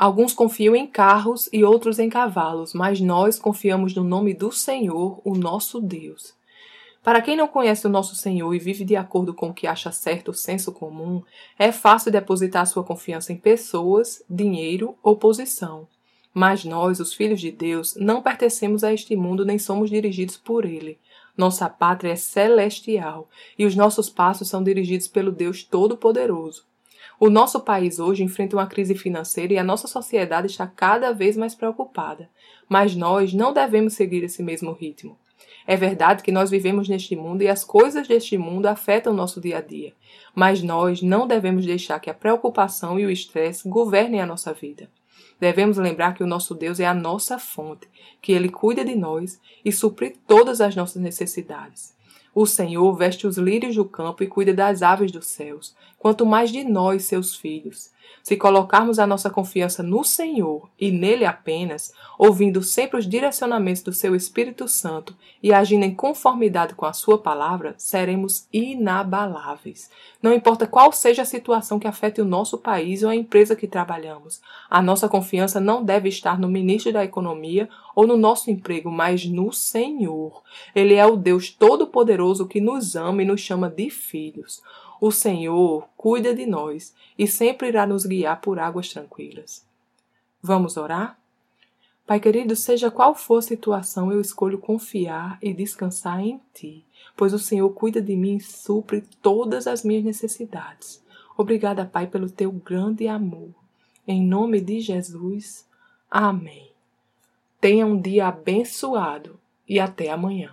Alguns confiam em carros e outros em cavalos, mas nós confiamos no nome do Senhor, o nosso Deus. Para quem não conhece o nosso Senhor e vive de acordo com o que acha certo o senso comum, é fácil depositar sua confiança em pessoas, dinheiro ou posição. Mas nós, os filhos de Deus, não pertencemos a este mundo nem somos dirigidos por ele. Nossa pátria é celestial e os nossos passos são dirigidos pelo Deus Todo-Poderoso. O nosso país hoje enfrenta uma crise financeira e a nossa sociedade está cada vez mais preocupada. Mas nós não devemos seguir esse mesmo ritmo. É verdade que nós vivemos neste mundo e as coisas deste mundo afetam nosso dia a dia, mas nós não devemos deixar que a preocupação e o estresse governem a nossa vida. Devemos lembrar que o nosso Deus é a nossa fonte, que Ele cuida de nós e supre todas as nossas necessidades. O Senhor veste os lírios do campo e cuida das aves dos céus, quanto mais de nós, seus filhos. Se colocarmos a nossa confiança no Senhor e nele apenas, ouvindo sempre os direcionamentos do seu Espírito Santo e agindo em conformidade com a sua palavra, seremos inabaláveis. Não importa qual seja a situação que afete o nosso país ou a empresa que trabalhamos, a nossa confiança não deve estar no ministro da Economia ou no nosso emprego, mas no Senhor. Ele é o Deus Todo-Poderoso que nos ama e nos chama de filhos. O Senhor cuida de nós e sempre irá nos guiar por águas tranquilas. Vamos orar? Pai querido, seja qual for a situação, eu escolho confiar e descansar em Ti, pois o Senhor cuida de mim e supre todas as minhas necessidades. Obrigada, Pai, pelo Teu grande amor. Em nome de Jesus. Amém. Tenha um dia abençoado e até amanhã.